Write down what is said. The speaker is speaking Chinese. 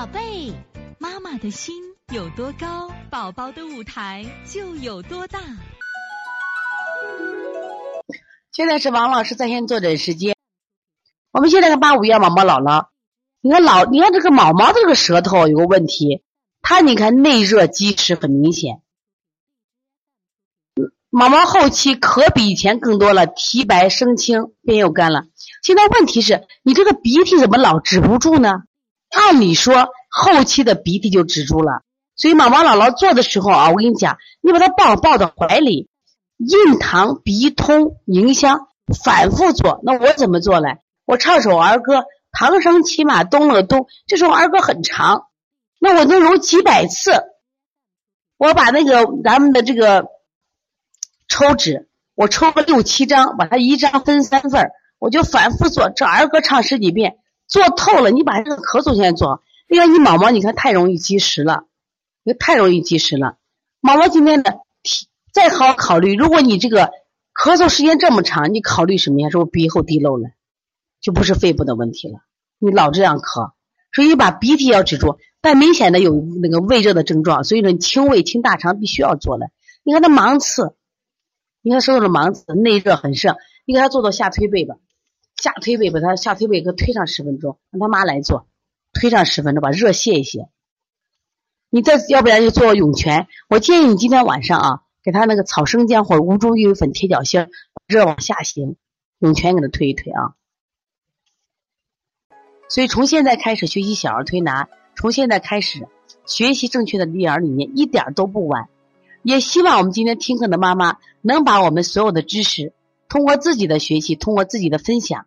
宝贝，妈妈的心有多高，宝宝的舞台就有多大。现在是王老师在线坐诊时间。我们现在看八五幺毛毛姥姥，你看老，你看这个毛毛的这个舌头有个问题，它你看内热积食很明显。毛毛后期可比以前更多了，提白生青，便又干了。现在问题是你这个鼻涕怎么老止不住呢？按理说后期的鼻涕就止住了，所以妈妈姥姥做的时候啊，我跟你讲，你把它抱抱到怀里，印堂鼻通迎香，反复做。那我怎么做嘞？我唱首儿歌，唐僧骑马东了东，这首儿歌很长，那我能揉几百次。我把那个咱们的这个抽纸，我抽个六七张，把它一张分三份。我就反复做这儿歌唱十几遍，做透了。你把这个咳嗽先做。另外，你毛毛你看太容易积食了，你太容易积食了。毛毛今天的体再好好考虑，如果你这个咳嗽时间这么长，你考虑什么呀？说鼻后滴漏了，就不是肺部的问题了。你老这样咳，所以把鼻涕要止住。但明显的有那个胃热的症状，所以说清胃清大肠必须要做了。你看他芒刺，你看手的芒刺内热很盛，你给他做做下推背吧。下推背，把他下推背给推上十分钟，让他妈来做，推上十分钟，把热泄一泄。你再要不然就做涌泉。我建议你今天晚上啊，给他那个草生姜或者乌猪玉米粉贴脚心，热往下行，涌泉给他推一推啊。所以从现在开始学习小儿推拿，从现在开始学习正确的育儿理念，一点都不晚。也希望我们今天听课的妈妈能把我们所有的知识，通过自己的学习，通过自己的分享。